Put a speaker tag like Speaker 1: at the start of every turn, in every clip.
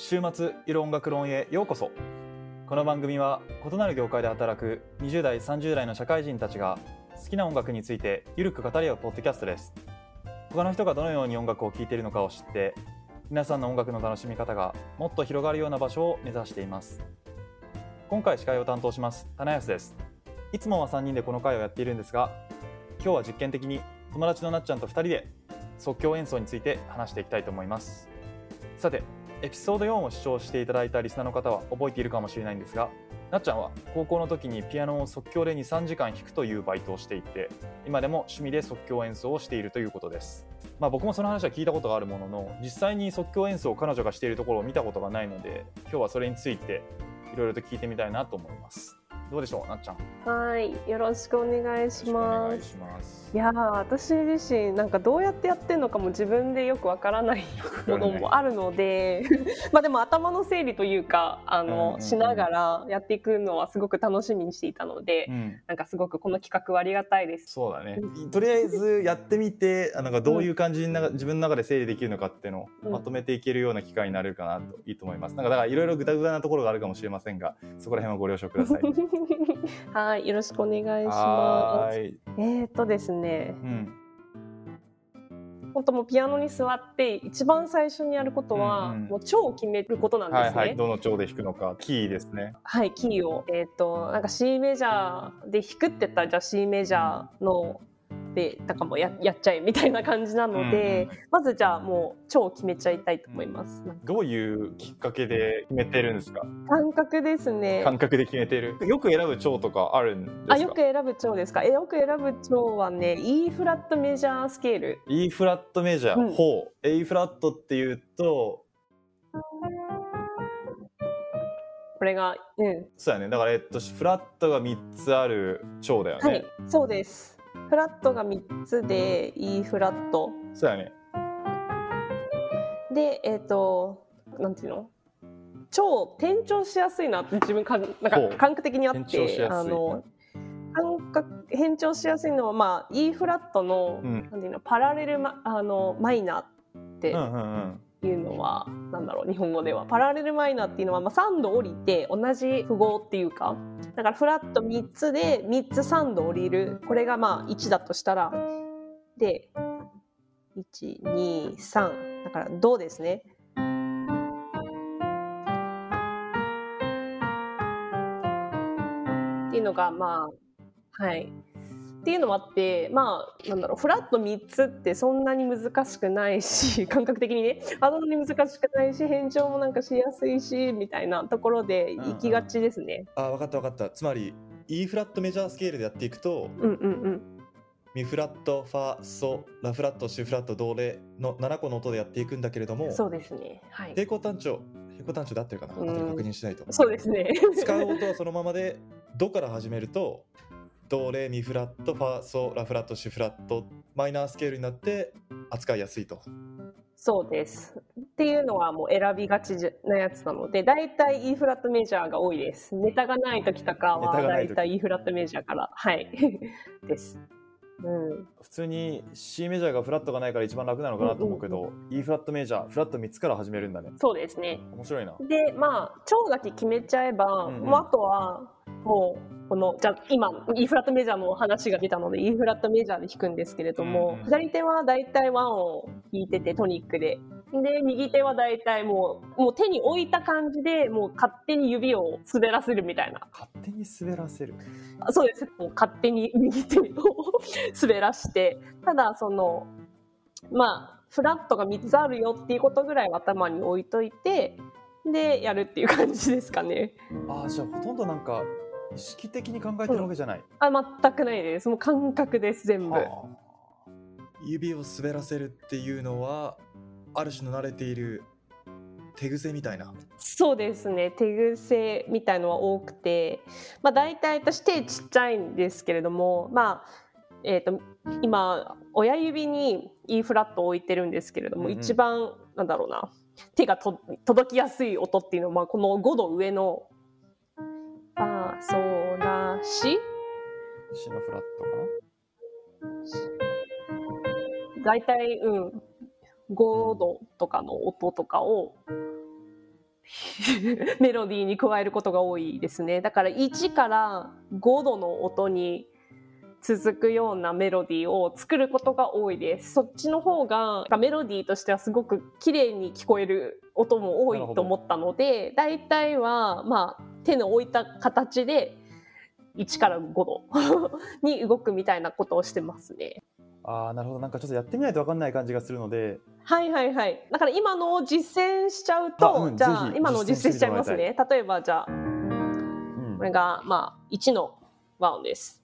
Speaker 1: 週末いる音楽論へようこそ。この番組は異なる業界で働く20代30代の社会人たちが好きな音楽についてゆるく語り合うポッドキャストです。他の人がどのように音楽を聴いているのかを知って皆さんの音楽の楽しみ方がもっと広がるような場所を目指しています。今回司会を担当します棚安です。いつもは3人でこの回をやっているんですが今日は実験的に友達のなっちゃんと2人で即興演奏について話していきたいと思います。さてエピソード4を視聴していただいたリスナーの方は覚えているかもしれないんですがなっちゃんは高校の時にピアノを即興で23時間弾くというバイトをしていて今でも趣味で即興演奏をしているということです。まあ僕もその話は聞いたことがあるものの実際に即興演奏を彼女がしているところを見たことがないので今日はそれについていろいろと聞いてみたいなと思います。どうでしょうなっちゃん。
Speaker 2: はい、よろしくお願いします。
Speaker 1: します。
Speaker 2: いやー私自身なんかどうやってやってるのかも自分でよくわからないものもあるので まあでも頭の整理というかあの、
Speaker 1: うんうんうん。
Speaker 2: しながらやっていくのはすごく楽しみにしていたので、
Speaker 1: うん。
Speaker 2: なんかすごくこの企画はありがたいです。
Speaker 1: そうだね。とりあえずやってみてあなんかどういう感じにな自分の中で整理できるのかっていうのを
Speaker 2: うん。
Speaker 1: まとめていけるような機会になれるかなといいと思います。なんかだからいろいろぐだぐだなところがあるかもしれませんがそこら辺はご了承ください
Speaker 2: はい、よろしくお願いします。えーっとですね、
Speaker 1: うん
Speaker 2: 本当もうピアノに座って一番最初にやることは、
Speaker 1: うんうん
Speaker 2: もう調を決めることなんですね。
Speaker 1: はいはいどの調で弾くのかキーですね
Speaker 2: はい、キーを。えっ、と、なんか C メジャーで弾くって言ったら、じゃあ C メジャーの、で、なんかもうややっちゃえみたいな感じなので、
Speaker 1: うん
Speaker 2: まずじゃあもう、超決めちゃいたいと思います。なんか
Speaker 1: どういうきっかけで決めてるんですか？
Speaker 2: 感覚ですね。
Speaker 1: 感覚で決めてる？よく選ぶ調とかあるんですか？
Speaker 2: あ、よく選ぶ調ですか？え、よく選ぶ調はね、E フラットメジャースケール。
Speaker 1: E フラットメジャー、
Speaker 2: うん
Speaker 1: ほう A フラットっていうと？
Speaker 2: これが、うん。
Speaker 1: そうやねだからえっとフラットが3つある調だよね、
Speaker 2: はい、そうです。フラットが3つで、E フラット。
Speaker 1: そうやね。
Speaker 2: で、えっ、と、なんていうの？超転調しやすいなって自分かんなんか感覚的にあっ
Speaker 1: て
Speaker 2: あの感覚変調しやすいのはまあ E フラットの、
Speaker 1: うん。
Speaker 2: なんていうの？パラレルマあのマイナーって。
Speaker 1: うんうんうん
Speaker 2: いうのは、なんだろう日本語では。パラレルマイナーっていうのは、まあ、3度降りて同じ符号っていうか。だからフラット3つで3つ3度降りる。これがまあ1だとしたら。で123だからドですね。っていうのがまあはい。っていうのもあってまあなんだろうフラット3つってそんなに難しくないし 感覚的にねあんなに難しくないし変調もなんかしやすいしみたいなところで行きがちですね。
Speaker 3: あ分かった分かった。つまり E フラットメジャースケールでやっていくと
Speaker 2: うんうんうん。
Speaker 3: ミフラットファソラフラットシフラットドレの7個の音でやっていくんだけれども
Speaker 2: そうですね。はい。
Speaker 3: 平行単調平行単調で合ってるかな。
Speaker 2: うん。
Speaker 3: 後で確認しないと。
Speaker 2: そうですね。
Speaker 3: 使う音はそのままでドから始めるとドレミフラットファソラフラットシフラットマイナースケールになって扱いやすいと
Speaker 2: そうです。っていうのはもう選びがちなやつなので、だいたい E フラットメジャーが多いです。ネタがない時とかは
Speaker 1: ネタがない時
Speaker 2: だいたい E フラットメジャーから、はい。です。うん。
Speaker 1: 普通に C メジャーがフラットがないから一番楽なのかなと思うけど、E フラットメジャーフラット3つから始めるんだね
Speaker 2: そうですね。
Speaker 1: 面白いな
Speaker 2: で、まあ、超だけ決めちゃえば、
Speaker 1: うんうん
Speaker 2: もうあとは、もう、この、じゃあ今、E フラットメジャーの話が出たので、E フラットメジャーで弾くんですけれども、左手はだいたいワンを弾いてて、トニックで。で、右手はだいたいもう、もう手に置いた感じで、もう勝手に指を滑らせるみたいな。
Speaker 1: 勝手に滑らせる
Speaker 2: あそうです。もう勝手に右手を滑らして、ただ、その、まあ、フラットが3つあるよっていうことぐらいは頭に置いといて、で、やるっていう感じですかね。
Speaker 1: ああじゃあほとんどなんか意識的に考えてるわけじゃない、
Speaker 2: あ、全くないです。もう感覚です、全部。
Speaker 1: あ。
Speaker 3: 指を滑らせるっていうのはある種の慣れている手癖みたいな。
Speaker 2: そうですね。手癖みたいのは多くて、まあ大体私手ちっちゃいんですけれども、まあ、えっ、と、今、親指に E フラットを置いてるんですけれども、
Speaker 1: うんうん。
Speaker 2: 一番、なんだろうな、手がと届きやすい音っていうのは、まあ、この5度上の、ファ、ソ、ラ、シ
Speaker 1: シのフラットか
Speaker 2: 大体、うん、5度とかの音とかを メロディーに加えることが多いですね。だから1から5度の音に続くようなメロディーを作ることが多いです。そっちの方がメロディーとしてはすごく綺麗に聞こえる音も多いと思ったので大体はまあ手の置いた形で1から5度 に動くみたいなことをしてますね。
Speaker 1: ああなるほど。なんかちょっとやってみないと分かんない感じがするので。
Speaker 2: はいはいはい。だから今のを実践しちゃうと、
Speaker 1: あうん
Speaker 2: じゃあ今のを実践しちゃいますね。例えばじゃあ
Speaker 1: うん。
Speaker 2: これがまあ1の和音です。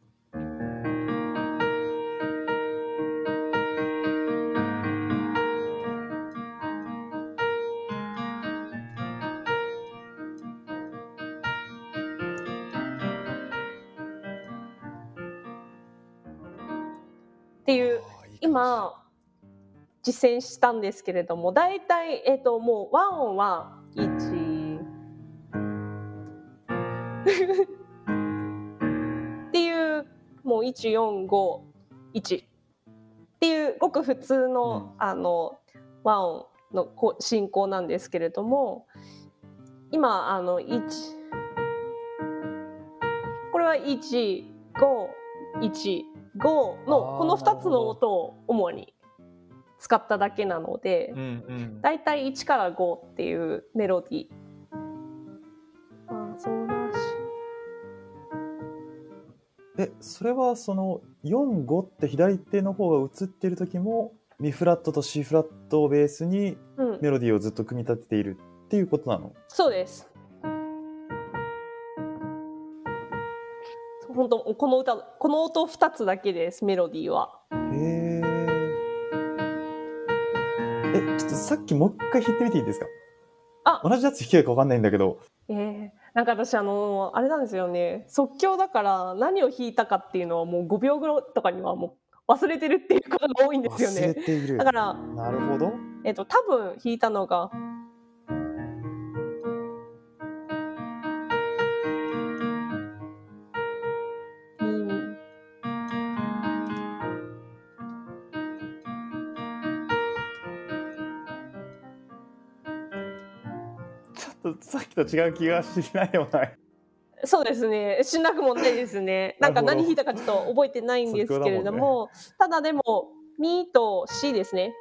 Speaker 2: っていう今実践したんですけれども大体、えっともう和音は1 っていうもう1451っていうごく普通の,、あの和音のこ進行なんですけれども今あの1これは151 5のこの2つの音を主に使っただけなので
Speaker 1: うんうん。
Speaker 2: だいたい1から5っていうメロディー。あそうだし。
Speaker 1: えそれはその45って左手の方が映ってる時もミフラットと C フラットをベースに
Speaker 2: うん、
Speaker 1: メロディーをずっと組み立てているっていうことなの？
Speaker 2: そうです。本当この歌この音2つだけですメロディーは。
Speaker 1: へええちょっとさっきもう一回弾いてみていいですか？
Speaker 2: あ。
Speaker 1: 同じやつ弾けるか分かんないんだけど。
Speaker 2: えー、なんか私あのあれなんですよね。即興だから何を弾いたかっていうのはもう5秒ぐらいとかにはもう忘れてるっていうことが多いんですよ
Speaker 1: 忘れ
Speaker 2: ね。
Speaker 1: ている。
Speaker 2: だから
Speaker 1: なるほど。
Speaker 2: えっと多分弾いたのが
Speaker 1: とさっきと違う気がしないでもない。
Speaker 2: そうですね。しなくもないですね。なんか何弾いたかちょっと覚えてないんですけれどもただでもミと C ですね。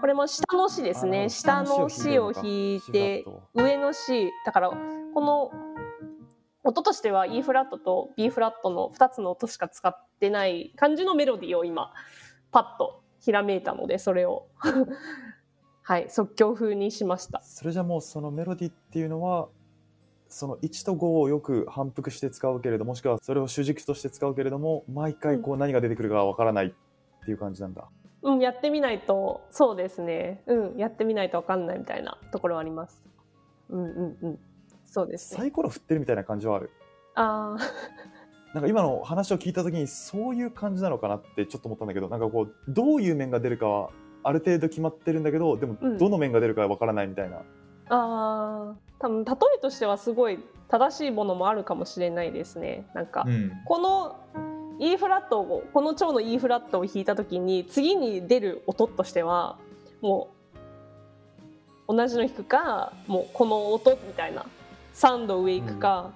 Speaker 2: これも下の C ですね。下の C を弾いて上の C だからこの音としては E フラットと B フラットの2つの音しか使ってない感じのメロディーを今パッとひらめいたのでそれを。はい即興風にしました。
Speaker 1: それじゃもうそのメロディーっていうのはその1と5をよく反復して使うけれどもしくはそれを主軸として使うけれども毎回こう何が出てくるかわからないっていう感じなんだ、
Speaker 2: うんやってみないとそうですね。うんやってみないと分かんないみたいなところはあります。うんうんうん。そうですね。
Speaker 1: サイコロ振ってるみたいな感じはある。
Speaker 2: あー
Speaker 1: なんか今の話を聞いた時にそういう感じなのかなってちょっと思ったんだけどなんかこうどういう面が出るかはある程度決まってるんだけどでも
Speaker 2: うん。
Speaker 1: どの面が出るかわからないみたいな、
Speaker 2: あー多分例えとしてはすごい正しいものもあるかもしれないですね。なんか、
Speaker 4: うん。
Speaker 2: この E フラットをこの蝶の E フラットを弾いた時に次に出る音としてはもう同じの弾くかもうこの音みたいな3度上行くか、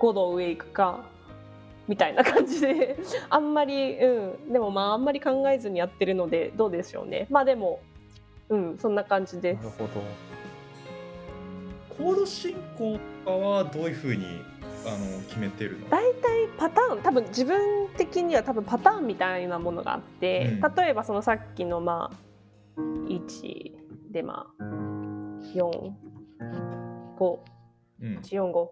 Speaker 2: 5度上行くかみたいな感じで あんまりうん。でもまああんまり考えずにやってるのでどうでしょうね。まあでもうんそんな感じです。
Speaker 1: なるほど。
Speaker 4: コード進行とかはどういうふうにあの決めてるの？
Speaker 2: 大体パターン多分自分的には多分パターンみたいなものがあって、
Speaker 4: うん。
Speaker 2: 例えばそのさっきのまあ1でまあ45
Speaker 4: うん。
Speaker 2: 145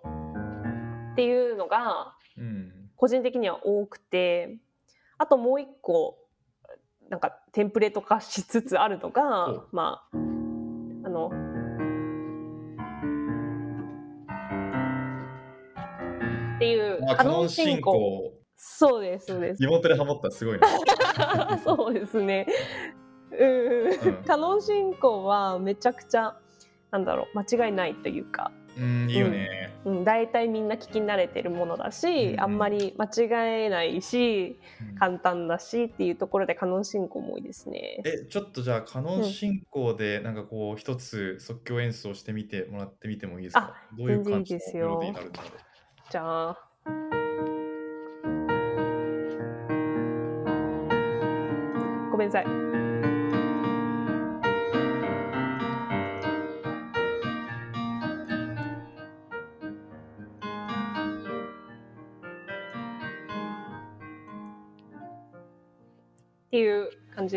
Speaker 2: っていうのが
Speaker 4: うん。
Speaker 2: 個人的には多くてあともう一個なんかテンプレート化しつつあるの
Speaker 4: ほ
Speaker 2: が
Speaker 4: う。
Speaker 2: まああのっていう
Speaker 4: あカノン進行。
Speaker 2: そうですそうです。
Speaker 4: リモートでハモったすごいな。
Speaker 2: そうですね。うん、
Speaker 4: うん。
Speaker 2: カノン進行はめちゃくちゃなんだろう間違いないというか
Speaker 1: うんいいよね、
Speaker 2: うん、大体みんな聞き慣れてるものだし、
Speaker 1: うん
Speaker 2: あんまり間違えないし簡単だしっていうところでカノン進行も多いですね。
Speaker 1: えちょっとじゃあカノン進行でなんかこう一つ即興演奏してみてもらってみてもいいですか？
Speaker 2: あ
Speaker 1: どういう感じのメロディーになるんだろう？
Speaker 2: じゃあ。ごめんなさい。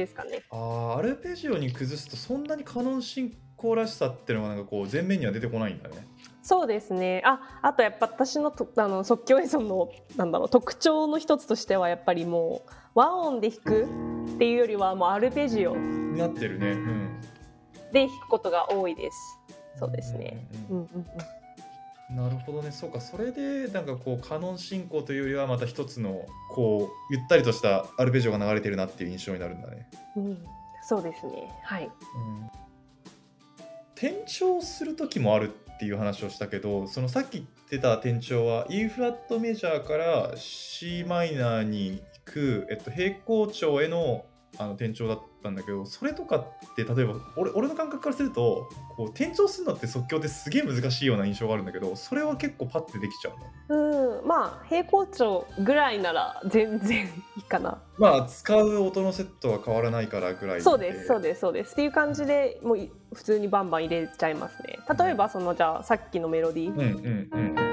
Speaker 2: ですかね。
Speaker 1: あーアルペジオに崩すとそんなにカノン進行らしさっていうのがなんかこう前面には出てこないんだね
Speaker 2: そうですね。あ、あとやっぱ私のとあの即興演奏のなんだろう特徴の一つとしてはやっぱりもう和音で弾くっていうよりはもうアルペジオ
Speaker 1: なってるねうん
Speaker 2: で弾くことが多いです。そうですね。
Speaker 1: うんうん。
Speaker 2: うん
Speaker 1: なるほどね。そうか。それでなんかこうカノン進行というよりはまた一つのこうゆったりとしたアルペジオが流れてるなっていう印象になるんだね、
Speaker 2: うん、そうですね。はい。
Speaker 1: うん、転調する時もあるっていう話をしたけどそのさっき言ってた転調は E フラットメジャーから c マイナーに行く、えっと、平行調へのあの転調だったんだけどそれとかって例えば俺俺の感覚からするとこう転調するのって即興ってすげえ難しいような印象があるんだけどそれは結構パッてできちゃうの
Speaker 2: うん、まあ平行調ぐらいなら全然いいかな。
Speaker 1: まあ使う音のセットは変わらないからぐらい
Speaker 2: そうです、そう
Speaker 1: で
Speaker 2: です、そうです。っていう感じでもうい普通にバンバン入れちゃいますね。例えばそのじゃあさっきのメロディー。
Speaker 1: うんうんうん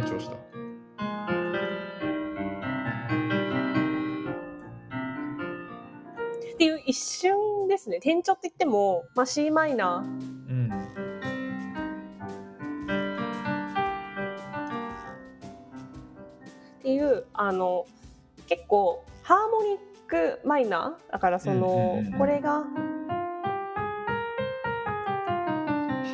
Speaker 1: ああ転調した。
Speaker 2: っていう一瞬ですね。転調って言っても、まあ、c マイナ
Speaker 1: うん。
Speaker 2: ーっていうあの結構ハーモニックマイナー。だからその、
Speaker 1: うんうんうんうん。
Speaker 2: これが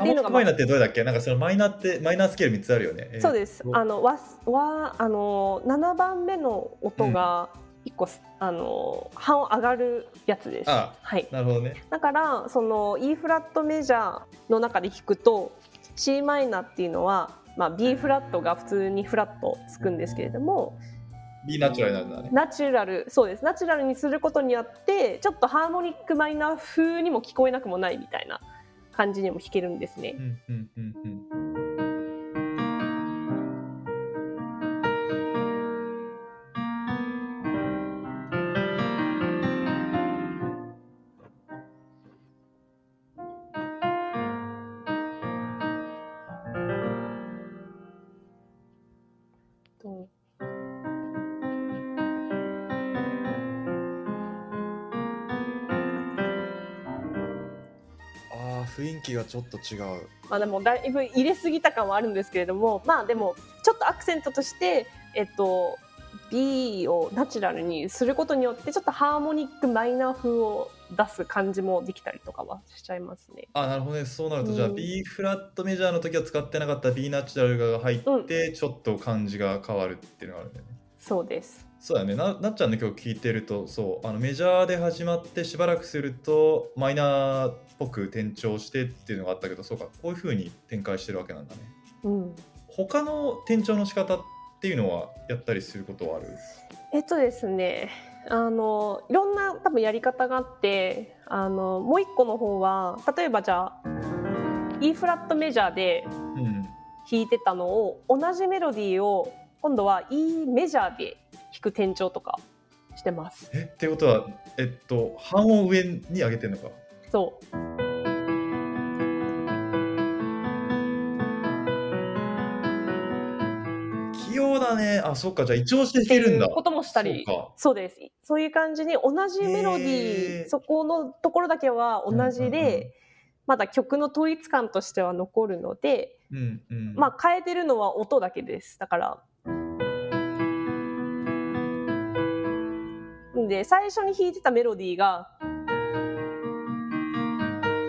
Speaker 1: ハーモニックマイナーってどれだっけ？なんかそのマイナーってマイナースケール3つあるよね。
Speaker 2: そうです
Speaker 1: えー
Speaker 2: あのわわあの7番目の音が1個、あの半音上がるやつです。
Speaker 1: あ
Speaker 2: はい、
Speaker 1: なるほどね。
Speaker 2: だからその E フラットメジャーの中で弾くと c マイナーっていうのは、まあ、B フラットが普通にフラットつくんですけれども
Speaker 1: B ナチュラルなんだね。
Speaker 2: ナチュラルそうですナチュラルにすることによってちょっとハーモニックマイナー風にも聞こえなくもないみたいな感じにも弾けるんですね
Speaker 1: う。んうんうんうん。気がちょっと違う。
Speaker 2: まあ、でもだいぶ入れすぎた感はあるんですけれどもまあでもちょっとアクセントとして、えっと、B をナチュラルにすることによってちょっとハーモニックマイナー風を出す感じもできたりとかはしちゃいますね。
Speaker 1: あなるほどね。そうなると、
Speaker 2: うん
Speaker 1: じゃあ B フラットメジャーの時は使ってなかった B ナチュラルが入って、ちょっと感じが変わるっていうのがあるんだよね。
Speaker 2: そうです。
Speaker 1: そうだね。ななっちゃんの曲聴いてるとそうあのメジャーで始まってしばらくするとマイナーっぽく転調してっていうのがあったけどそうかこういう風に展開してるわけなんだね。
Speaker 2: うん。
Speaker 1: 他の転調の仕方っていうのはやったりすることはある？
Speaker 2: えっとですねあのいろんな多分やり方があってあのもう一個の方は例えばじゃあ E フラットメジャーで
Speaker 1: うん。
Speaker 2: 弾いてたのを同じメロディーを今度は E メジャーで弾く転調とかしてます。
Speaker 1: えってことはえっと半音上に上げてんのか？
Speaker 2: そう。
Speaker 1: 器用だね。あそっか。じゃあ一応してるんだ。
Speaker 2: いうこともしたり
Speaker 1: そうか。
Speaker 2: そうです。そういう感じに同じメロディーそこのところだけは同じで、
Speaker 1: うんうんうん。
Speaker 2: まだ曲の統一感としては残るので、
Speaker 1: うんうん。
Speaker 2: まあ変えてるのは音だけです。だからで最初に弾いてたメロディーが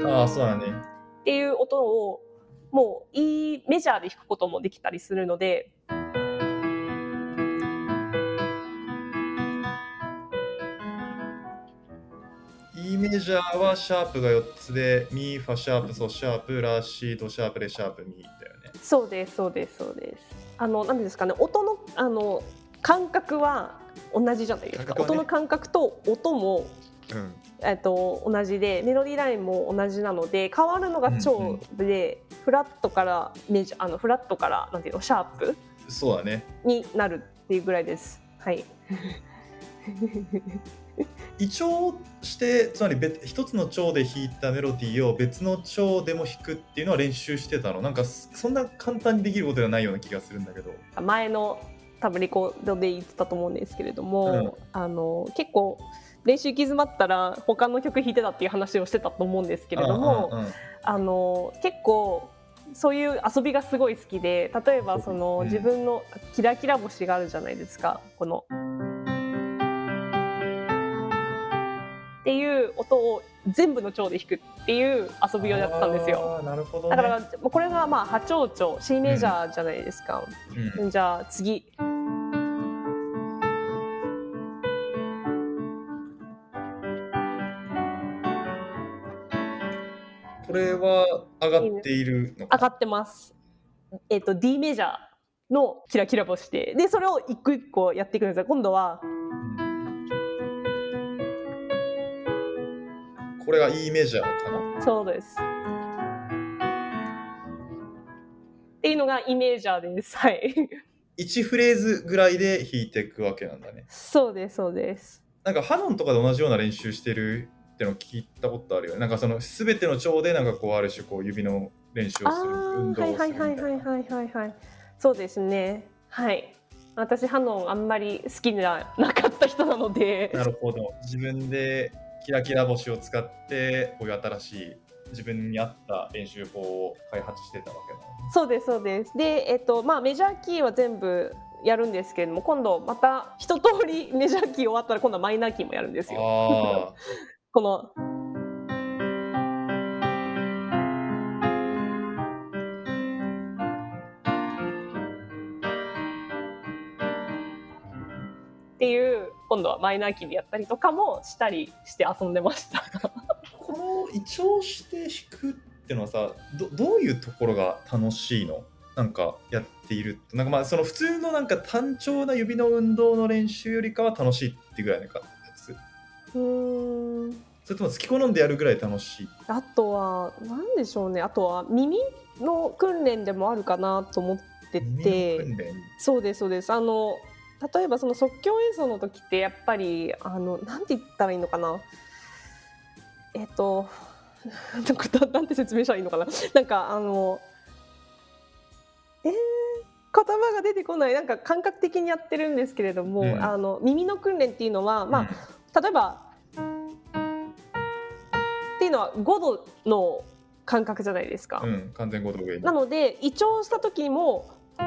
Speaker 1: ああそうだね
Speaker 2: っていう音をもう E メジャーで弾くこともできたりするので、
Speaker 1: E メジャーはシャープが4つで、ミ、ファシャープ、ソシャープ、ラシードシャープでシャープ、ミだよね。
Speaker 2: そうですそうですそうです。あのなんですかね音のあの感覚は同じじゃないですか。
Speaker 1: ね
Speaker 2: 音の感覚と音も
Speaker 1: うん。
Speaker 2: えっと同じでメロディーラインも同じなので変わるのが超で、フラットからメジャーあのフラットからなんていうのシャープ
Speaker 1: そうだね。
Speaker 2: になるっていうぐらいです。はい。
Speaker 1: 胃腸して、つまり別一つの腸で弾いたメロディーを別の腸でも弾くっていうのは練習してたの。なんかそんな簡単にできることではないような気がするんだけど。
Speaker 2: 前の多分レコードで言ってたと思うんですけれども、
Speaker 1: うん
Speaker 2: あの結構練習行き詰まったら他の曲弾いてたっていう話をしてたと思うんですけれども、
Speaker 1: うんうんうん
Speaker 2: あの結構そういう遊びがすごい好きで例えばその、
Speaker 1: うん
Speaker 2: 自分のキラキラ星があるじゃないですかこの。っていう音を全部の腸で弾くっていう遊びをやってたんですよ。
Speaker 1: なるほど、ね。
Speaker 2: だからこれがまあ波長長 C メジャーじゃないですか。
Speaker 1: うん
Speaker 2: じゃあ次。
Speaker 1: れは上がっているのか
Speaker 2: 上がってます。えっ、と D メジャーのキラキラ星で、でそれを一個一個やっていくんですよ。今度は
Speaker 1: これが E メジャーかな
Speaker 2: そうです。っていうのがイメージャーです。はい。
Speaker 1: 1フレーズぐらいで弾いていくわけなんだね。
Speaker 2: そうですそうです。
Speaker 1: なんかハノンとかで同じような練習してるってのを聞いたことあるよね。なんかその全ての腸でなんかこうある種こう指の練習を
Speaker 2: あ
Speaker 1: する
Speaker 2: あ
Speaker 1: 運動をす
Speaker 2: はいはい
Speaker 1: るみたいな。
Speaker 2: はいはいはいはいはい。そうですね。はい。私ハノンあんまり好きじゃなかった人なので。
Speaker 1: なるほど。自分でキラキラ星を使ってこういう新しい自分に合った練習法を開発してたわけなのね。
Speaker 2: そうですそうです。で、えっとまあメジャーキーは全部やるんですけれども、今度また一通りメジャーキー終わったら今度はマイナーキーもやるんですよ。このっていう今度はマイナーキーでやったりとかもしたりして遊んでました。
Speaker 1: この一聴して弾くってのはさどどういうところが楽しいの？なんかやっているなんかまあその普通のなんか単調な指の運動の練習よりかは楽しいっていぐらいのか
Speaker 2: うーん
Speaker 1: それとも好き好んでやるぐらい楽しい？
Speaker 2: あとは何でしょうね。あとは耳の訓練でもあるかなと思って
Speaker 1: 耳
Speaker 2: てそうですそうです。あの例えばその即興演奏の時ってやっぱりあのなんて言ったらいいのかな。えっと なんて説明したらいいのかな。なんかあのえー、言葉が出てこない。なんか感覚的にやってるんですけれども、
Speaker 1: うん。
Speaker 2: あの耳の訓練っていうのはまあ、例えばのは5度の感覚じゃないですか。
Speaker 1: うん、うん、完全5度上に
Speaker 2: なので胃腸した時もっ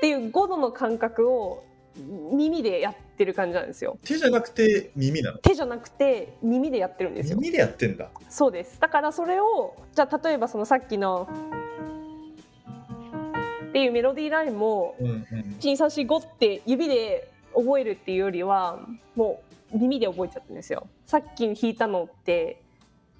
Speaker 2: ていう5度の感覚を耳でやってる感じなんですよ。
Speaker 1: 手じゃなくて耳なの？
Speaker 2: 手じゃなくて耳でやってるんですよ。
Speaker 1: 耳でやってんだ
Speaker 2: そうです。だからそれをじゃあ例えばそのさっきのっていうメロディーラインも
Speaker 1: うんうん
Speaker 2: 12345って指で覚えるっていうよりはもう耳で覚えちゃってるんですよ。さっき弾いたのって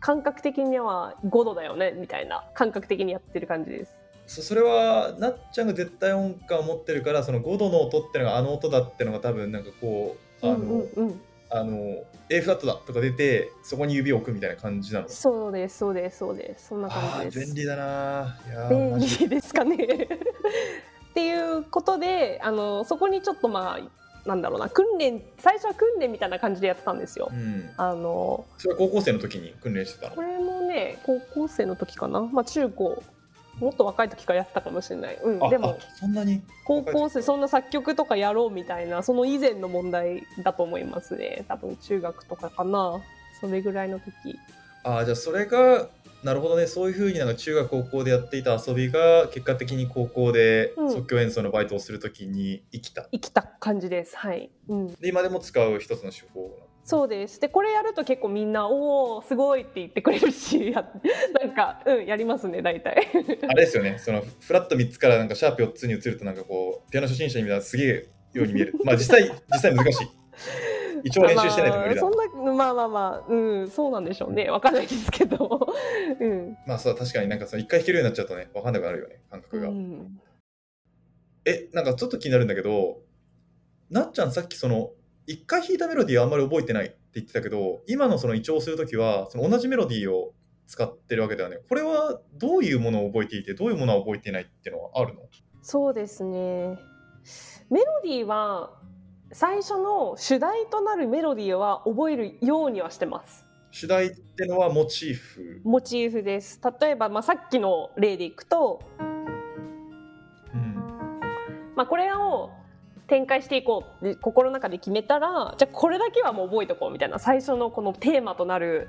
Speaker 2: 感覚的には5度だよねみたいな感覚的にやってる感じです。
Speaker 1: そそれはなっちゃんが絶対音感を持ってるからその5度の音ってのがあの音だってのが多分なんかこうあの、
Speaker 2: うんうんうん、
Speaker 1: あの A フラットだとか出てそこに指を置くみたいな感じなの？
Speaker 2: そうですそうですそうですそんな感じです。
Speaker 1: 便利だな
Speaker 2: 便利ですかね っていうことであのそこにちょっとまあなんだろうな訓練最初は訓練みたいな感じでやってたんですよ。
Speaker 1: うん、
Speaker 2: あの
Speaker 1: それは高校生の時に訓練してたの？
Speaker 2: これもね高校生の時かな、まあ、中高もっと若い時からやってたかもしれない、うん、
Speaker 1: あ
Speaker 2: でも
Speaker 1: あそんなに？
Speaker 2: 高校生そんな作曲とかやろうみたいなその以前の問題だと思いますね。多分中学とかかな。それぐらいの時。
Speaker 1: あーじゃあそれがなるほどね。そういうふうになんか中学高校でやっていた遊びが結果的に高校で
Speaker 2: うん。
Speaker 1: 即興演奏のバイトをするときに生きた、
Speaker 2: 生きた感じです。はい、うん、
Speaker 1: で今でも使う一つの手法
Speaker 2: そうです。でこれやると結構みんな「おおすごい」って言ってくれるしや なんかうんやりますね大体。
Speaker 1: あれですよね、そのフラット3つからなんかシャープ4つに移るとなんかこう、ピアノ初心者に見たらすげえように見える。まあ実際、実際難しい。一応練習してないと無理だ。
Speaker 2: まあ、そんなまあまあまあうんそうなんでしょうねわかんないですけどうん、
Speaker 1: まあそう、確かになんかその一回弾けるようになっちゃうとね、わかんなくなるよね、感覚が。
Speaker 2: うん、
Speaker 1: え、なんかちょっと気になるんだけど、なっちゃんさっきその、一回弾いたメロディーはあんまり覚えてないって言ってたけど、今のその一応するときは、その同じメロディーを使ってるわけだよね。これはどういうものを覚えていて、どういうものは覚えていないっていうのはあるの？
Speaker 2: そうですねメロディーは最初の主題となるメロディーは覚えるようにはしてます
Speaker 1: 主題ってのはモチーフ？
Speaker 2: モチーフです例えば、まあ、さっきの例でいくと、
Speaker 1: うん。
Speaker 2: まあ、これを展開していこうって心の中で決めたらじゃあこれだけはもう覚えとこうみたいな最初のこのテーマとなる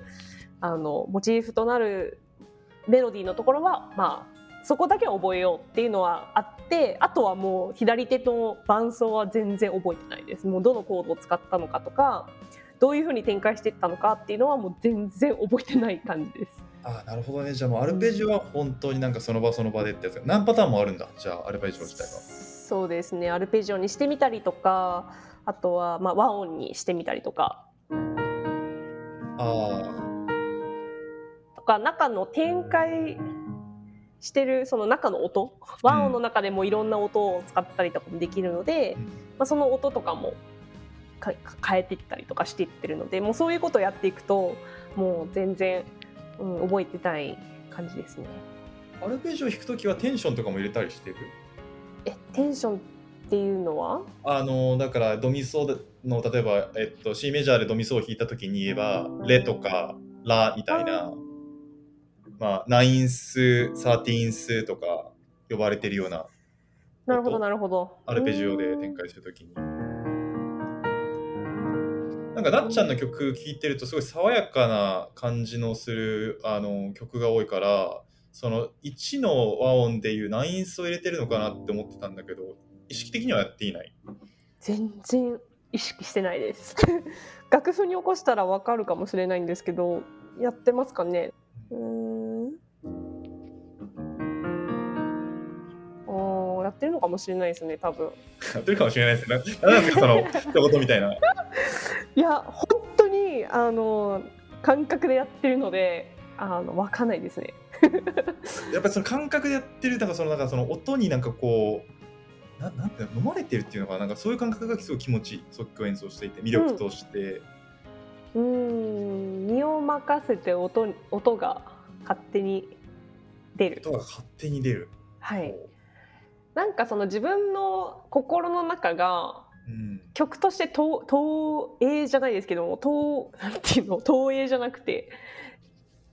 Speaker 2: あのモチーフとなるメロディーのところはまあそこだけは覚えようっていうのはあってあとはもう左手の伴奏は全然覚えてないですもうどのコードを使ったのかとかどういうふうに展開していったのかっていうのはもう全然覚えてない感じです。
Speaker 1: ああ、なるほどね。じゃあもうアルペジオは本当になんかその場その場でってやつ。何パターンもあるんだ。じゃあアルペジオ自体は。
Speaker 2: そうですねアルペジオにしてみたりとかあとはまあ和音にしてみたりとか
Speaker 1: あ
Speaker 2: とか中の展開してるその中の音和音の中でもいろんな音を使ったりとかもできるので、
Speaker 1: うん。
Speaker 2: まあ、その音とかもか変えていったりとかしていってるのでもうそういうことをやっていくともう全然、うん、覚えてない感じですね。
Speaker 1: あ。アルペジオ弾くときはテンションとかも入れたりしてる？
Speaker 2: えテンションっていうのは？
Speaker 1: あのだからドミソの例えば、えっと、C メジャーでドミソを弾いたときに言えばレとかラみたいな、まあ、ナインスサーティーンスとか呼ばれてるような
Speaker 2: なるほどなるほど。
Speaker 1: アルペジオで展開するときに。なんかなっちゃんの曲聴いてるとすごい爽やかな感じのするあの曲が多いからその1の和音でいうナインスを入れてるのかなって思ってたんだけど意識的にはやっていない。
Speaker 2: 全然意識してないです 楽譜に起こしたらわかるかもしれないんですけどやってますかねうーんってるのかもしれないですね多分。
Speaker 1: やってるかもしれないですね。ななんですかその 一言みたいな。
Speaker 2: いや本当にあの感覚でやってるのであのわかんないですね。
Speaker 1: やっぱりその感覚でやってるなんかそのなんかその音になんかこうななんて飲まれてるっていうのかななんかそういう感覚がすごい気持ちいい即興演奏していて魅力として、
Speaker 2: うーん。身を任せて音音が勝手に出る。
Speaker 1: 音が勝手に出る。
Speaker 2: はいなんかその自分の心の中が
Speaker 1: うん。
Speaker 2: 曲として投投影じゃないですけども投なんていうの？投影じゃなくて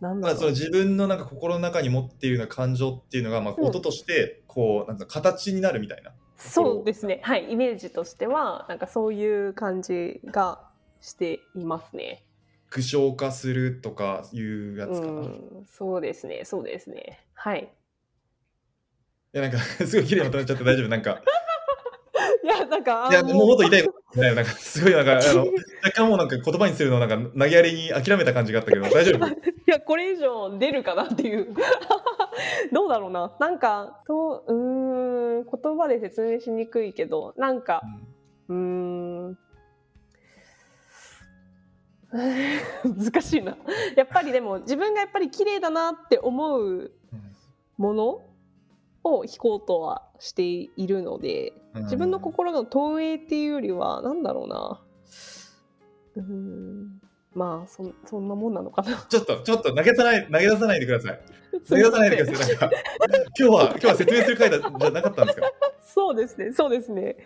Speaker 2: なん
Speaker 1: まあ、
Speaker 2: だろう、
Speaker 1: その自分のなんか心の中に持っているような感情っていうのが、まあ、
Speaker 2: うん。
Speaker 1: 音としてこうなんか形になるみたいな。
Speaker 2: そうですね。はい。イメージとしてはなんかそういう感じがしていますね。
Speaker 1: 具象化するとかいうや
Speaker 2: う
Speaker 1: つかな。い
Speaker 2: ん。そうですね。そうですね。はい
Speaker 1: やなんか すごい綺麗にまとめちゃって大丈夫なんか。
Speaker 2: いやなんか
Speaker 1: いや
Speaker 2: あ
Speaker 1: もうもっと言いないなんかすごいなんかあの 若干もうなんか言葉にするのなんか投げやりに諦めた感じがあったけど大丈夫？
Speaker 2: いやこれ以上出るかなっていう。どうだろうな。なんかとうーん言葉で説明しにくいけどなんかうーん。難しいな。やっぱりでも自分がやっぱり綺麗だなって思う
Speaker 1: うん。
Speaker 2: ものを弾こうとはしているので
Speaker 1: うん。
Speaker 2: 自分の心の投影っていうよりはなんだろうな。うーん。まあそんそんなもんなのかな。
Speaker 1: ちょっとちょっと投げさない投げ出さないでください。投げ出さないでください。なんか 今日は今日は説明する回だじゃなかったんですか？
Speaker 2: そうですね、そうですね。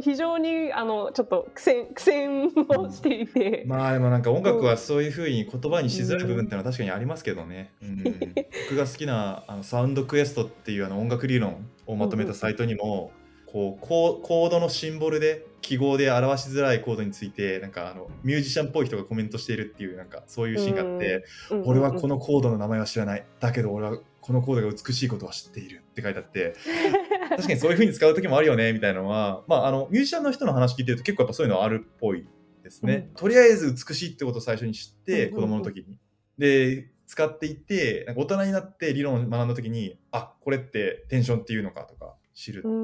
Speaker 2: 非常にあのちょっと苦戦苦戦をしていて、
Speaker 1: まあでもなんか音楽はそういうふうに言葉にしづらい部分っていうのは確かにありますけどね。うん、僕が好きなあのサウンドクエストっていうあの音楽理論をまとめたサイトにも、こうコーコードのシンボルで記号で表しづらいコードについてなんかあのミュージシャンっぽい人がコメントしているっていうなんかそういうシーンがあって、
Speaker 2: うん。
Speaker 1: 俺はこのコードの名前は知らない。だけど俺はこのコードが美しいことは知っているって書いてあって 確かにそういうふうに使う時もあるよねみたいなのは、まあ、あのミュージシャンの人の話聞いてると結構やっぱそういうのはあるっぽいでですね、
Speaker 2: うん。
Speaker 1: とりあえず美しいってことを最初に知って、
Speaker 2: うん
Speaker 1: 子供の時に。で使っていってなんか大人になって理論を学んだ時にあこれってテンションっていうのかとか知るって
Speaker 2: う
Speaker 1: い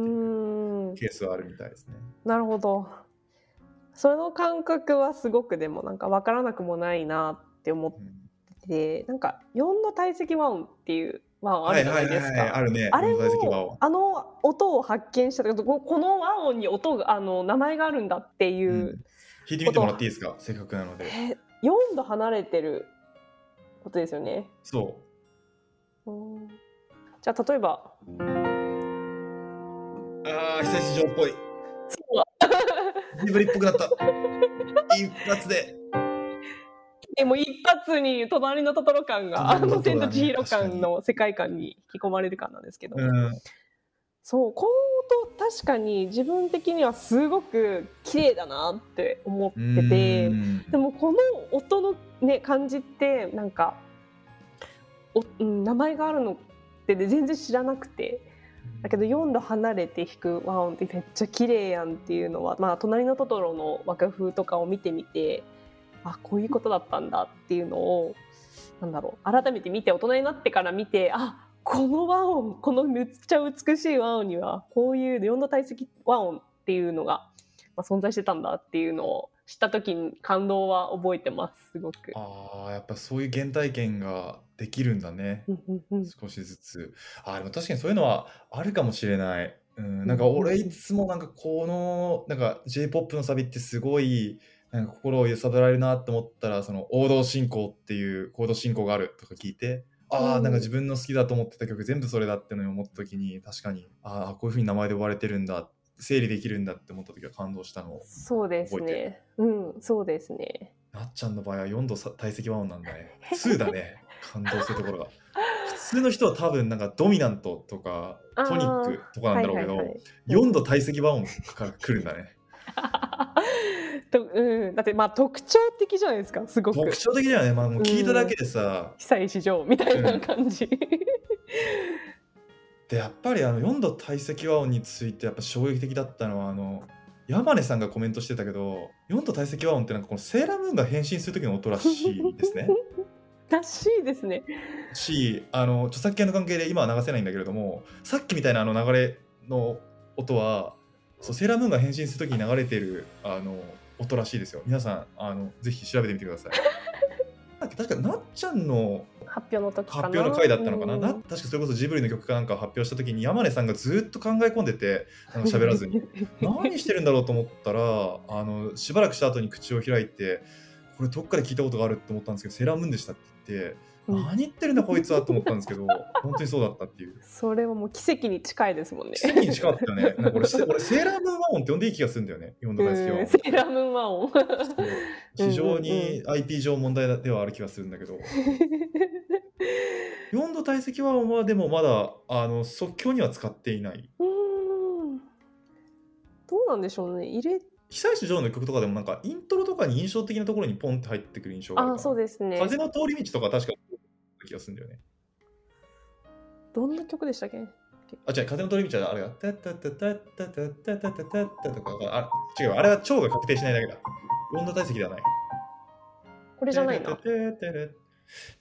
Speaker 1: うケースはあるみたいですね。
Speaker 2: なるほど。その感覚はすごくでもなんか分からなくもないなって思っ
Speaker 1: うん
Speaker 2: てなんか4の体積和音っていう和音あるじゃないですか
Speaker 1: あるね。
Speaker 2: あれ
Speaker 1: 四大積和音
Speaker 2: もあの音を発見した時ここの和音に音があの名前があるんだっていう、
Speaker 1: うん弾いてみてもらっていいですか？せっかくなので。
Speaker 2: え4度離れてることですよね。
Speaker 1: そう。
Speaker 2: うんじゃあ例えば
Speaker 1: ああ、久石城っぽい。
Speaker 2: そう
Speaker 1: ジブリっぽくなった。一発で。
Speaker 2: でも一発に隣のトトロ感が、あの千と千尋感の世界観に引き込まれる感なんですけど、
Speaker 1: うん。
Speaker 2: そうこの音確かに自分的にはすごく綺麗だなって思ってて。
Speaker 1: うん
Speaker 2: でもこの音の、ね、感じってなんかお、うん、名前があるのって全然知らなくてだけど4度離れて弾く和音ってめっちゃ綺麗やんっていうのは、まあ、隣のトトロの和歌風とかを見てみてあこういうことだったんだっていうのをなんだろう改めて見て大人になってから見てあこの和音このめっちゃ美しい和音にはこういう4度体積和音っていうのが、まあ、存在してたんだっていうのを知った時に感動は覚えてますすごく。
Speaker 1: ああ、やっぱそういう原体験ができるんだね。少しずつ。あーでも確かにそういうのはあるかもしれない。うん、なんか俺いつもなんかこのなんか J-POP のサビってすごいなんか心を揺さぶられるなって思ったらその王道進行っていうコード進行があるとか聞いてああ
Speaker 2: うん
Speaker 1: なんか自分の好きだと思ってた曲全部それだってのに思った時に確かにああこういうふうに名前で呼ばれてるんだ整理できるんだって思った時は感動したのを
Speaker 2: そうですね。うん、そうですね。
Speaker 1: なっちゃんの場合は4度さ体積和音なんだね。2だね。感動するところが。普通の人は多分なんかドミナントとかトニックとかなんだろうけど、
Speaker 2: はいはいはい
Speaker 1: 4度体積和音から来るんだね。
Speaker 2: とうん、だってまあ特徴的じゃないですかすごく。
Speaker 1: 特徴的だよね。まあもう聞いただけでさ、
Speaker 2: 久石城みたいな感じ、
Speaker 1: でやっぱりあの4度体積和音についてやっぱ衝撃的だったのはあの山根さんがコメントしてたけど4度体積和音ってなんかこのセーラームーンが変身する時の音らしいですね。
Speaker 2: らしいですね。
Speaker 1: しあの著作権の関係で今は流せないんだけれどもさっきみたいなあの流れの音はそうセーラームーンが変身する時に流れてるあの音らしいですよ。皆さんあのぜひ調べてみてください。確かなっちゃんの
Speaker 2: 発表の時かな？
Speaker 1: 発表の回だったのかな、
Speaker 2: うん。
Speaker 1: な確かそれこそジブリの曲かなんかを発表した時に山根さんがずっと考え込んでてなんか喋らずに。何してるんだろうと思ったらあのしばらくした後に口を開いてこれどっかで聞いたことがあるって思ったんですけどセーラームーンでしたって言って、
Speaker 2: うん
Speaker 1: 何言ってるんだこいつはと思ったんですけど 本当にそうだったっていう。
Speaker 2: それはもう奇跡に近いですもんね。
Speaker 1: 奇跡に近かったよね。なんか俺せ俺セーラームーン和音って呼んでいい気がするんだよね4度大好き和音
Speaker 2: うんセーラームーン和
Speaker 1: 非常に IP 上問題ではある気がするんだけど。4度体積和音はでもまだあの即興には使っていない。
Speaker 2: うん。どうなんでしょうね。入れ
Speaker 1: 久石譲の曲とかでもなんかイントロとかに印象的なところにポンって入ってくる印象があるか
Speaker 2: そうですね。
Speaker 1: 風の通り道とか確か気がするんだよね。
Speaker 2: どんな曲でしたっけ？
Speaker 1: あ違う風の通り道はあれがタッタッタッタッタッタッタッタッタッタッタとかあ違うあれは超が確定しないだけだ4度体積ではない
Speaker 2: これじゃないな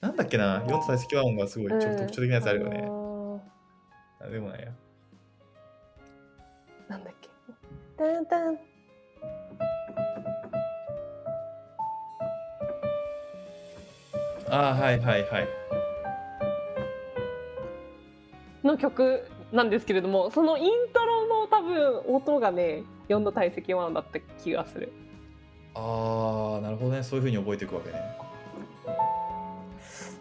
Speaker 1: なんだっけな4度体積和音がすごいちょ特徴的なやつあるよね、
Speaker 2: あ
Speaker 1: あでもないや
Speaker 2: ーなんだっけタンタン
Speaker 1: あーはいはいはい。
Speaker 2: の曲なんですけれどもそのイントロの多分音がね4度体積和音だった気がする。
Speaker 1: ああなるほどね。そういうふうに覚えていくわけね。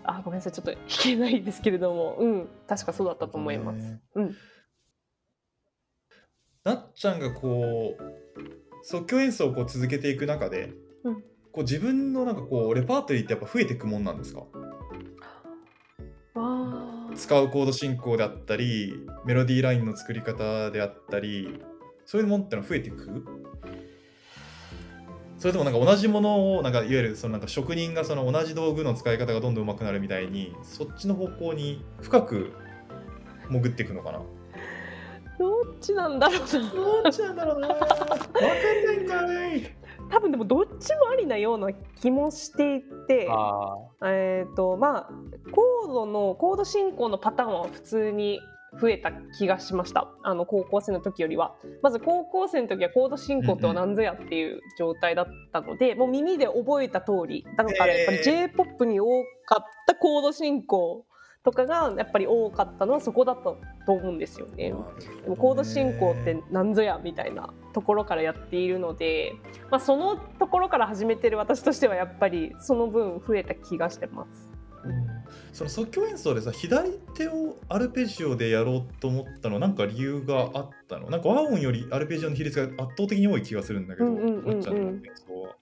Speaker 2: あごめんなさい。ちょっと弾けないですけれども。うん。確かそうだったと思います、
Speaker 1: ね。
Speaker 2: うん。
Speaker 1: なっちゃんがこう即興演奏をこう続けていく中で、
Speaker 2: うん
Speaker 1: こう自分のなんかこうレパートリーってやっぱ増えていくもんなんですか？使うコード進行であったりメロディーラインの作り方であったりそういうものってのは増えていく？それともなんか同じものをなんかいわゆるそのなんか職人がその同じ道具の使い方がどんどん上手くなるみたいにそっちの方向に深く潜っていくのかな？
Speaker 2: どっちなんだろうな。
Speaker 1: どっちなんだろうな。分かんないんかい
Speaker 2: 多分でもどっちもありなような気もしていて
Speaker 5: あ
Speaker 2: えーとまあ、コードのコード進行のパターンは普通に増えた気がしました。あの高校生の時よりは。まず高校生の時はコード進行とは何ぞやっていう状態だったので、もう耳で覚えた通りだからやっぱり j p o p に多かったコード進行とかがやっぱり多かったのはそこだったと思うんですよね。でもコード進行って何ぞやみたいなところからやっているので、まあ、そのところから始めてる私としてはやっぱりその分増えた気がしてます。
Speaker 1: うんその即興演奏でさ左手をアルペジオでやろうと思ったのなんか理由があったの？なんか和音よりアルペジオの比率が圧倒的に多い気がするんだけど、
Speaker 2: うんうんうんうん
Speaker 1: まっちゃんの演奏は。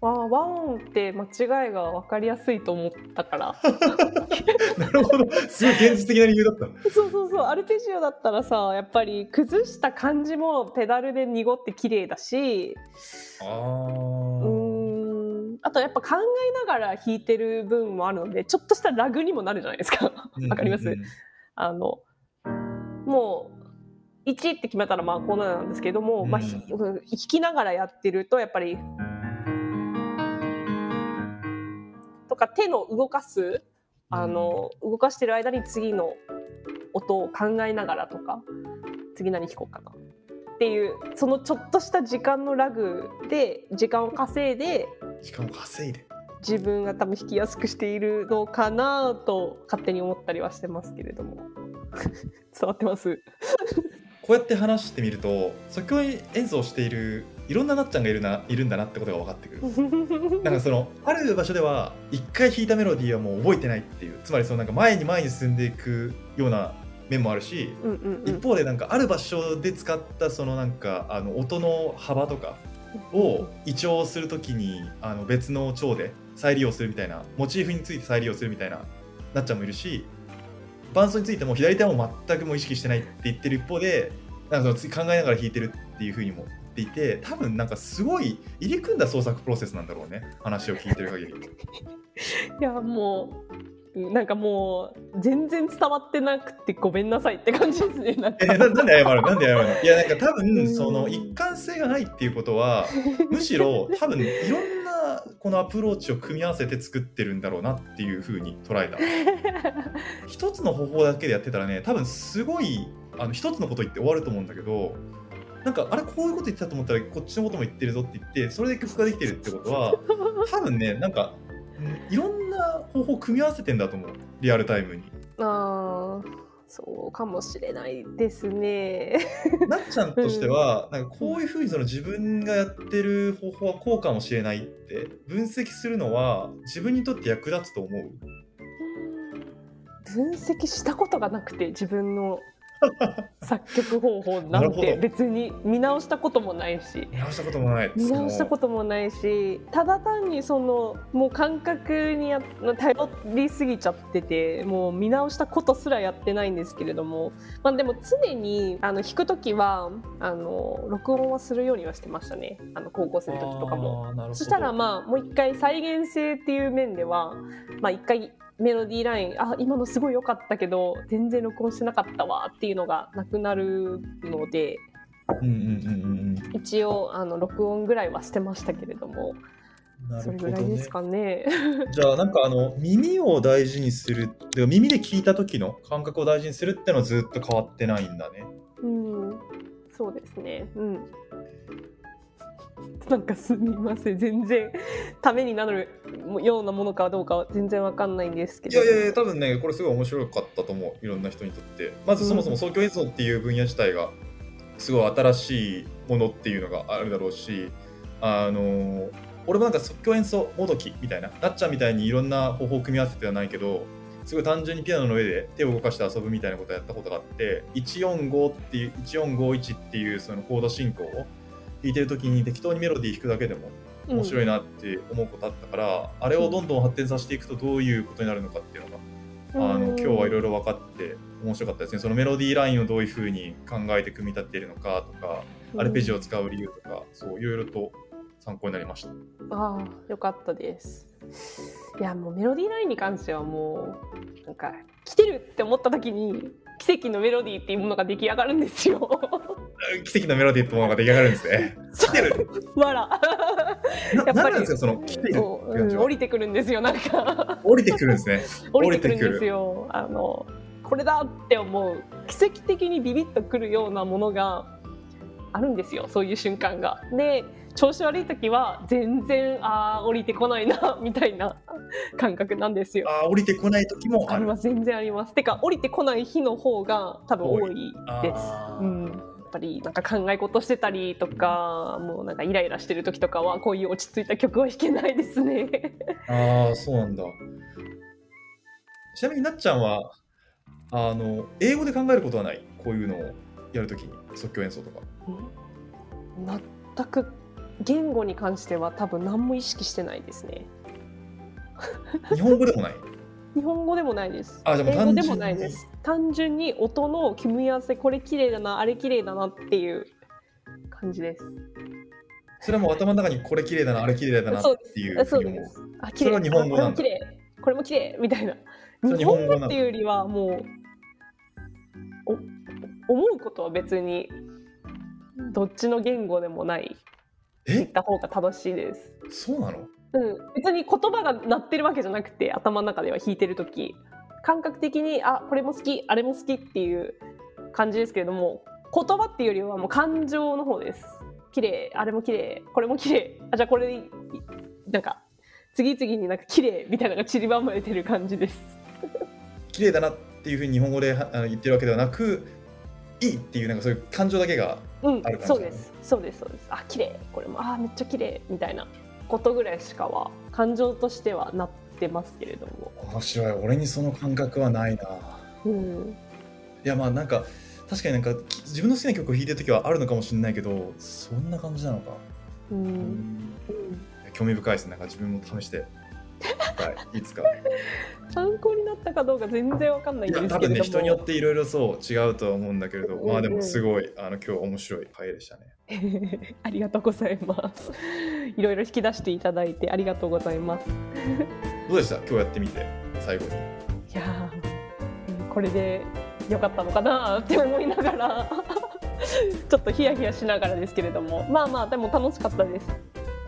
Speaker 2: わあ和音って間違いが分かりやすいと思ったから。
Speaker 1: なるほど。すごい現実的な理由だった。の
Speaker 2: そうそうそう。アルペジオだったらさやっぱり崩した感じもペダルで濁って綺麗だし。
Speaker 1: あ
Speaker 2: うん。あとやっぱ考えながら弾いてる分もあるのでちょっとしたラグにもなるじゃないですか。わかります、
Speaker 1: うん。うんうん
Speaker 2: あのもう1って決めたらまあこうなんですけども、まあ、ひ弾きながらやってるとやっぱりか手の動かすあの動かしてる間に次の音を考えながらとか次何弾こうかなっていうそのちょっとした時間のラグで時間を稼いで
Speaker 1: しかも稼いで。
Speaker 2: 自分が多分弾きやすくしているのかなと勝手に思ったりはしてますけれども。伝わってます？
Speaker 1: こうやって話してみると即興演奏しているいろんななっちゃんがいるないるんだなってことが分かってくる。なんかそのある場所では一回弾いたメロディーはもう覚えてないっていうつまりそのなんか前に前に進んでいくような面もあるし、
Speaker 2: うんうんうん
Speaker 1: 一方でなんかある場所で使ったそのなんかあの音の幅とかを移調するときにあの別の調で再利用するみたいなモチーフについて再利用するみたいななっちゃんもいるし伴奏についても左手はもう全くもう意識してないって言ってる一方でなんかその次考えながら弾いてるっていうふうにも言っていて多分なんかすごい入り組んだ創作プロセスなんだろうね話を聞いてる限り。
Speaker 2: いやもうなんかもう全然伝わってなくてごめんなさいって感じですねなんか。
Speaker 1: えななんで謝る？なんで謝るの？いやなんか多
Speaker 2: うん
Speaker 1: 分その一貫性がないっていうことは むしろ多分いろんなこのアプローチを組み合わせて作ってるんだろうなっていうふうに捉えた。一つの方法だけでやってたらね多分すごいあの一つのこと言って終わると思うんだけどなんかあれこういうこと言ってたと思ったらこっちのことも言ってるぞって言ってそれで曲ができてるってことは 多分ねなんかうんいろんな方法を組み合わせてんだと思う。リアルタイムに。
Speaker 2: あーそうかもしれないですね。
Speaker 1: なっちゃんとしては、なんかこういうふうにその自分がやってる方法はこうかもしれないって分析するのは自分にとって役立つと思う。
Speaker 2: 分析したことがなくて自分の 作曲方法なんて別に見直したこともないし。
Speaker 1: 見直したこともない。
Speaker 2: 見直したこともないしただ単にそのもう感覚にや頼りすぎちゃっててもう見直したことすらやってないんですけれども、まあ、でも常にあの弾く時はあの録音はするようにはしてましたね。あの高校生の時とかも。そしたらまあもう一回再現性っていう面ではまあ一回メロディーラインあ今のすごい良かったけど全然録音してなかったわっていうのがなくなるので
Speaker 1: うんうんうんうん
Speaker 2: 一応あの録音ぐらいはしてましたけれどもそれぐらいですかね。
Speaker 1: じゃあなんかあの耳を大事にするで耳で聞いた時の感覚を大事にするってのはずっと変わってないんだね
Speaker 2: うん、そうですね。うん。なんかすみません。全然ためになるようなものかどうかは全然わかんないんですけど。
Speaker 1: いやいや多分ねこれすごい面白かったと思う。いろんな人にとってまずそもそも創教演奏っていう分野自体がすごい新しいものっていうのがあるだろうしあの俺もなんか即興演奏もどきみたいななっちゃんみたいにいろんな方法を組み合わせてはないけどすごい単純にピアノの上で手を動かして遊ぶみたいなことをやったことがあって145っていう1451っていうそのコード進行を弾いてる時に適当にメロディー弾くだけでも面白いなって思うことあったから、あれをどんどん発展させていくとどういうことになるのかっていうのが、あの今日はいろいろ分かって面白かったですね。そのメロディーラインをどういうふうに考えて組み立てているのかとか、アルペジオを使う理由とかそういろいろと参考になりました。
Speaker 2: ああよかったです。いやもうメロディーラインに関してはもうなんか来てるって思った時に奇跡のメロディーっていうものが出来上がるんですよ。
Speaker 1: 奇跡のメロディーってものが出来上がるんですね。来てる。
Speaker 2: わら
Speaker 1: な
Speaker 2: やっぱり。
Speaker 1: その来てる
Speaker 2: うん。降りてくるんですよなんか。
Speaker 1: 降りてくるんですね。
Speaker 2: 降りてくるんですよ。あのこれだって思う。奇跡的にビビッとくるようなものがあるんですよそういう瞬間が。で調子悪い時は全然あー降りてこないなみたいな感覚なんですよ。
Speaker 1: あー降りてこない時もあ
Speaker 2: ります全然あります。てか降りてこない日の方が多分多いです。うん、やっぱりなんか考え事してたりとかもうなんかイライラしてる時とかはこういう落ち着いた曲は弾けないですね。
Speaker 1: ああそうなんだちなみになっちゃんはあの英語で考えることはない？こういうのをやるときに即興演奏とか
Speaker 2: 全く言語に関しては多分何も意識してないですね。
Speaker 1: 日本語でもない？
Speaker 2: 日本語でもないです。
Speaker 1: あじゃあも単純
Speaker 2: ないです。単純に音の組み合わせこれ綺麗だなあれ綺麗だなっていう感じです。
Speaker 1: それはもう頭の中にこれ綺麗だなあれ綺麗だなっていうふ
Speaker 2: そうう
Speaker 1: に思う
Speaker 2: です。あ綺麗
Speaker 1: それは日本語なんだ
Speaker 2: あこれも綺麗これも綺麗みたいな。日
Speaker 1: 日本語
Speaker 2: っていうよりはもうお思うことは別にどっちの言語でもない言っ
Speaker 1: え
Speaker 2: た方が正しいです。
Speaker 1: そうなの？
Speaker 2: うん、別に言葉が鳴ってるわけじゃなくて頭の中では弾いてる時。感覚的にあこれも好きあれも好きっていう感じですけれども言葉っていうよりはもう感情の方です。綺麗。あれも綺麗。これも綺麗。あじゃあこれいなんか次々になんか綺麗みたいなのが散りばまれてる感じです。
Speaker 1: 綺麗だなっていうふうに日本語で言ってるわけではなくいいっていうなんかそういう感情だけが
Speaker 2: うんそうです。そうですそうです。あ綺麗。これもあめっちゃ綺麗。みたいなことぐらいしかは感情としてはなってますけれども。
Speaker 1: 面白い。俺にその感覚はないな。
Speaker 2: うん。
Speaker 1: いやまあなんか確かになんかき自分の好きな曲を弾いてる時はあるのかもしれないけどそんな感じなのか、
Speaker 2: うん。
Speaker 1: うん。
Speaker 2: うん。
Speaker 1: 興味深いですね。なんか自分も試して。はい。いつか
Speaker 2: 参考になったかどうか全然わかんないん
Speaker 1: い
Speaker 2: ですけれど
Speaker 1: 多分ね人によっていろいろそう違うとは思うんだけれど、まあでもすごいあの今日面白い回でしたね。
Speaker 2: ありがとうございます。いろいろ引き出していただいてありがとうございます。
Speaker 1: どうでした？今日やってみて最後に。
Speaker 2: いやこれで良かったのかなって思いながら。ちょっとヒヤヒヤしながらですけれども。まあまあでも楽しかったです。
Speaker 1: よ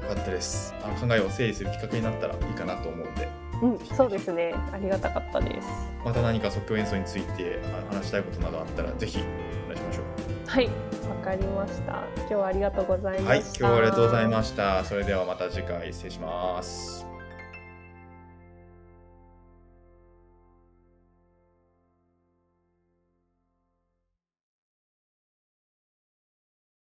Speaker 1: かったです。あの考えを整理するきっかけになったらいいかなと思うんで
Speaker 2: うんそうですね。ありがたかったです。
Speaker 1: また何か即興演奏について話したいことなどあったらぜひお願いしましょう。
Speaker 2: はいわかりました。今日はありがとうございました。
Speaker 1: はい今日はありがとうございました。それではまた次回失礼します